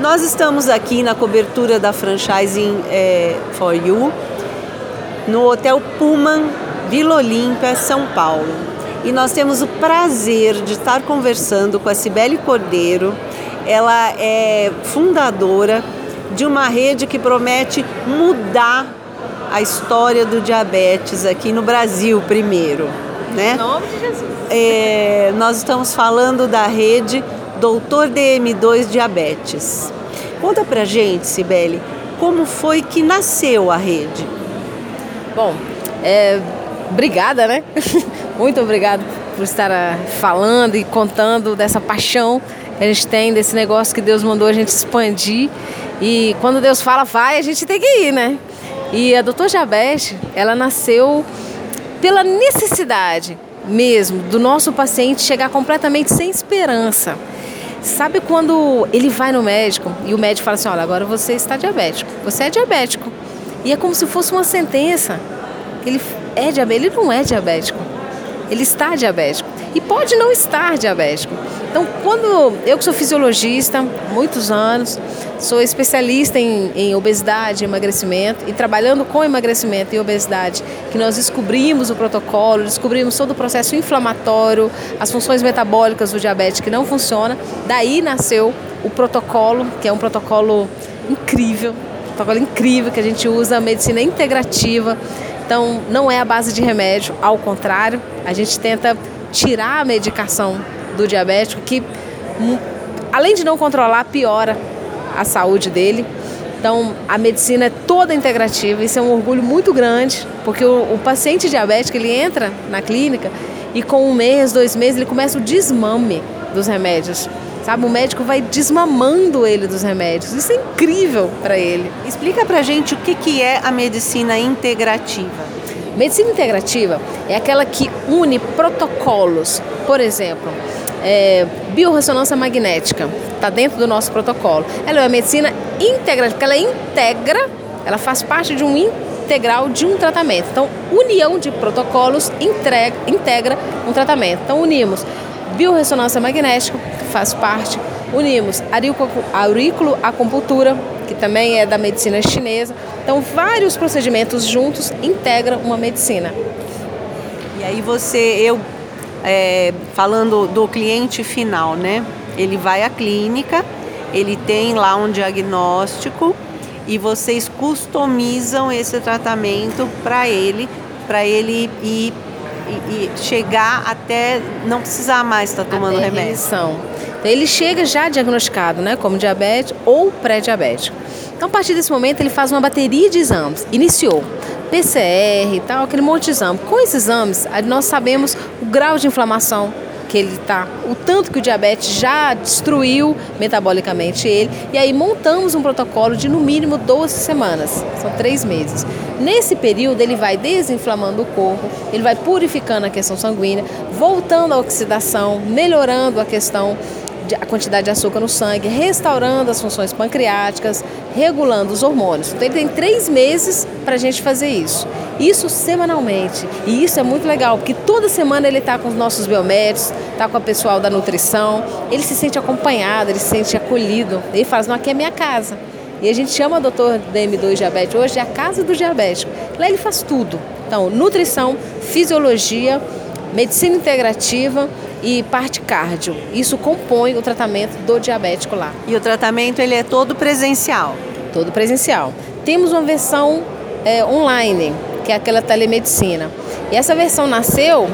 Nós estamos aqui na cobertura da Franchising é, for You, no Hotel Pullman, Vila Olímpia, São Paulo. E nós temos o prazer de estar conversando com a Cibele Cordeiro. Ela é fundadora de uma rede que promete mudar a história do diabetes aqui no Brasil primeiro. Né? Em nome de Jesus. É, nós estamos falando da rede Doutor DM2 Diabetes. Conta pra gente, Sibeli, como foi que nasceu a rede? Bom, é, obrigada, né? Muito obrigada por estar ah, falando e contando dessa paixão que a gente tem, desse negócio que Deus mandou a gente expandir. E quando Deus fala, vai, a gente tem que ir, né? E a Doutor Diabetes, ela nasceu pela necessidade mesmo do nosso paciente chegar completamente sem esperança. Sabe quando ele vai no médico e o médico fala assim: olha, agora você está diabético, você é diabético. E é como se fosse uma sentença. Ele é diabético, ele não é diabético. Ele está diabético e pode não estar diabético. Então, quando eu que sou fisiologista, muitos anos, sou especialista em, em obesidade, emagrecimento e trabalhando com emagrecimento e obesidade, que nós descobrimos o protocolo, descobrimos todo o processo inflamatório, as funções metabólicas do diabetes que não funciona. Daí nasceu o protocolo, que é um protocolo incrível, um protocolo incrível que a gente usa a medicina integrativa. Então, não é a base de remédio, ao contrário, a gente tenta tirar a medicação do diabético, que hum, além de não controlar, piora a saúde dele. Então, a medicina é toda integrativa, isso é um orgulho muito grande, porque o, o paciente diabético ele entra na clínica e com um mês, dois meses, ele começa o desmame dos remédios. Sabe, o médico vai desmamando ele dos remédios. Isso é incrível para ele. Explica pra gente o que, que é a medicina integrativa. Medicina integrativa é aquela que une protocolos. Por exemplo, é, biorressonância magnética está dentro do nosso protocolo. Ela é uma medicina integrativa, porque ela integra, ela faz parte de um integral de um tratamento. Então, união de protocolos entrega, integra um tratamento. Então, unimos biorressonância magnética, que faz parte, unimos aurículo acupuntura, que também é da medicina chinesa. Então, vários procedimentos juntos integram uma medicina. E aí você, eu é, falando do cliente final, né? Ele vai à clínica, ele tem lá um diagnóstico e vocês customizam esse tratamento para ele, para ele ir e, e, chegar até não precisar mais estar tá tomando até remédio. Remissão. Então, ele chega já diagnosticado, né, como diabetes ou pré-diabético. Então, a partir desse momento, ele faz uma bateria de exames. Iniciou PCR e tal, aquele monte de exame. Com esses exames, nós sabemos o grau de inflamação que ele está, o tanto que o diabetes já destruiu metabolicamente ele, e aí montamos um protocolo de no mínimo 12 semanas, são três meses. Nesse período, ele vai desinflamando o corpo, ele vai purificando a questão sanguínea, voltando à oxidação, melhorando a questão a quantidade de açúcar no sangue, restaurando as funções pancreáticas, regulando os hormônios. Então ele tem três meses para a gente fazer isso. Isso semanalmente. E isso é muito legal, porque toda semana ele está com os nossos biomédicos, está com o pessoal da nutrição, ele se sente acompanhado, ele se sente acolhido. Ele fala, não, aqui é minha casa. E a gente chama o doutor DM2 diabetes hoje de a casa do diabético. Lá ele faz tudo. Então, nutrição, fisiologia, medicina integrativa e parte cardio. Isso compõe o tratamento do diabético lá. E o tratamento ele é todo presencial? Todo presencial. Temos uma versão é, online, que é aquela telemedicina. E essa versão nasceu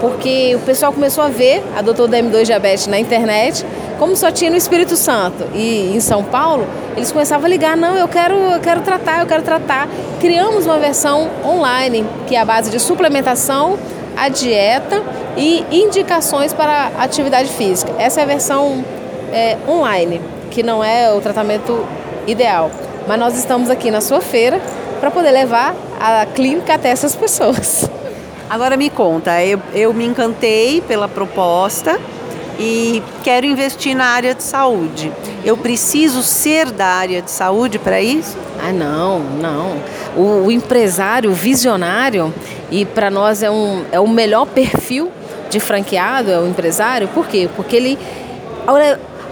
porque o pessoal começou a ver a Doutor DM2 Diabetes na internet, como só tinha no Espírito Santo e em São Paulo, eles começavam a ligar, não, eu quero, eu quero tratar, eu quero tratar. Criamos uma versão online, que é a base de suplementação, a dieta e indicações para atividade física. Essa é a versão é, online, que não é o tratamento ideal. Mas nós estamos aqui na sua feira para poder levar a clínica até essas pessoas. Agora me conta, eu, eu me encantei pela proposta e quero investir na área de saúde. Eu preciso ser da área de saúde para isso? Ah, não, não. O, o empresário, visionário, e para nós é, um, é o melhor perfil de franqueado, é o empresário, por quê? Porque ele,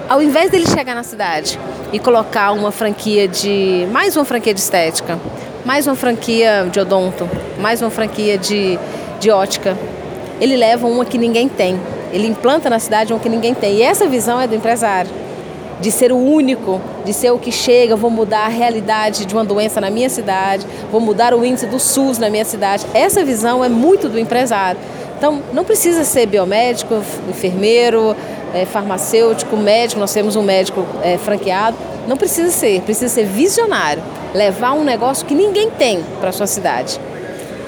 ao invés dele chegar na cidade e colocar uma franquia de. mais uma franquia de estética, mais uma franquia de odonto, mais uma franquia de, de ótica, ele leva uma que ninguém tem. Ele implanta na cidade uma que ninguém tem. E essa visão é do empresário de ser o único, de ser o que chega, vou mudar a realidade de uma doença na minha cidade, vou mudar o índice do SUS na minha cidade. Essa visão é muito do empresário. Então, não precisa ser biomédico, enfermeiro, é, farmacêutico, médico, nós temos um médico é, franqueado. Não precisa ser, precisa ser visionário, levar um negócio que ninguém tem para a sua cidade.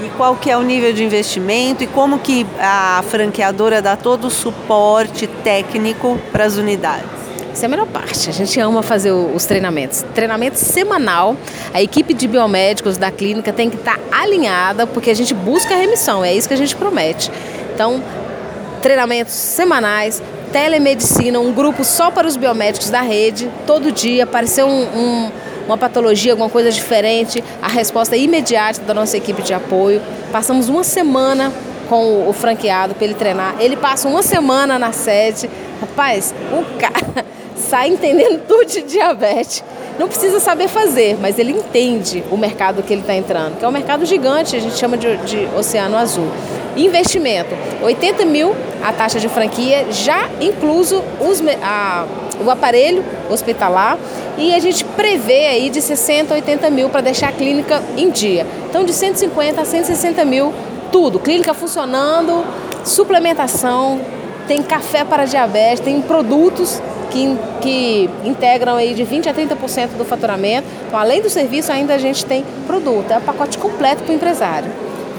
E qual que é o nível de investimento e como que a franqueadora dá todo o suporte técnico para as unidades? Essa é a melhor parte. A gente ama fazer os treinamentos. Treinamento semanal. A equipe de biomédicos da clínica tem que estar alinhada, porque a gente busca a remissão. É isso que a gente promete. Então, treinamentos semanais, telemedicina, um grupo só para os biomédicos da rede, todo dia. Apareceu um, um, uma patologia, alguma coisa diferente, a resposta é imediata da nossa equipe de apoio. Passamos uma semana com o franqueado para ele treinar. Ele passa uma semana na sede. Rapaz, o cara sai entendendo tudo de diabetes. Não precisa saber fazer, mas ele entende o mercado que ele está entrando, que é um mercado gigante, a gente chama de, de oceano azul. Investimento, 80 mil a taxa de franquia, já incluso os, a, o aparelho hospitalar e a gente prevê aí de 60 a 80 mil para deixar a clínica em dia. Então de 150 a 160 mil, tudo, clínica funcionando, suplementação, tem café para diabetes, tem produtos que, que integram aí de 20% a 30% do faturamento. Então, além do serviço, ainda a gente tem produto. É o pacote completo para o empresário.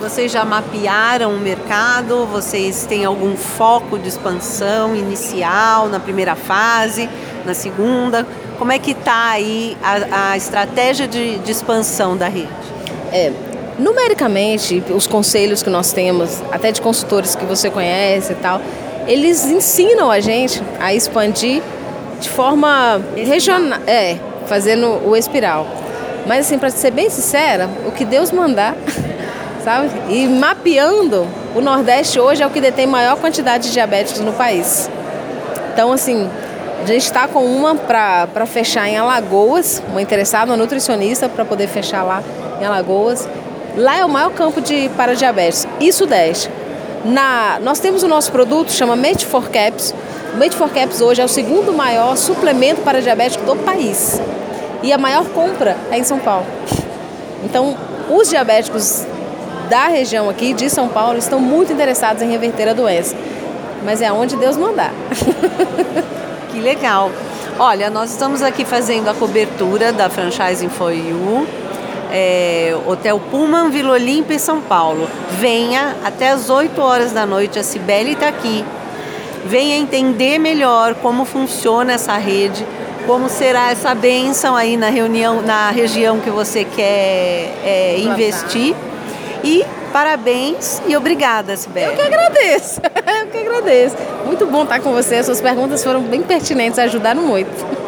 Vocês já mapearam o mercado? Vocês têm algum foco de expansão inicial na primeira fase, na segunda? Como é que está aí a, a estratégia de, de, expansão da rede? É, numericamente, os conselhos que nós temos, até de consultores que você conhece e tal, eles ensinam a gente a expandir de forma regional, é, fazendo o espiral. Mas assim, para ser bem sincera, o que Deus mandar, sabe? E mapeando, o Nordeste hoje é o que detém maior quantidade de diabéticos no país. Então, assim, a gente está com uma para fechar em Alagoas, uma interessada, uma nutricionista para poder fechar lá em Alagoas. Lá é o maior campo de para diabetes e Sudeste. Na, nós temos o nosso produto, chama Mate for Caps, o Made for Caps hoje é o segundo maior suplemento para diabético do país. E a maior compra é em São Paulo. Então, os diabéticos da região aqui, de São Paulo, estão muito interessados em reverter a doença. Mas é onde Deus mandar. que legal. Olha, nós estamos aqui fazendo a cobertura da Franchising for You, é, Hotel Pullman, Vila Olímpia, São Paulo. Venha até as 8 horas da noite, a Cibele está aqui venha entender melhor como funciona essa rede, como será essa benção aí na reunião, na região que você quer é, investir. E parabéns e obrigada, Sibeli. Eu que agradeço, eu que agradeço. Muito bom estar com você, suas perguntas foram bem pertinentes, ajudaram muito.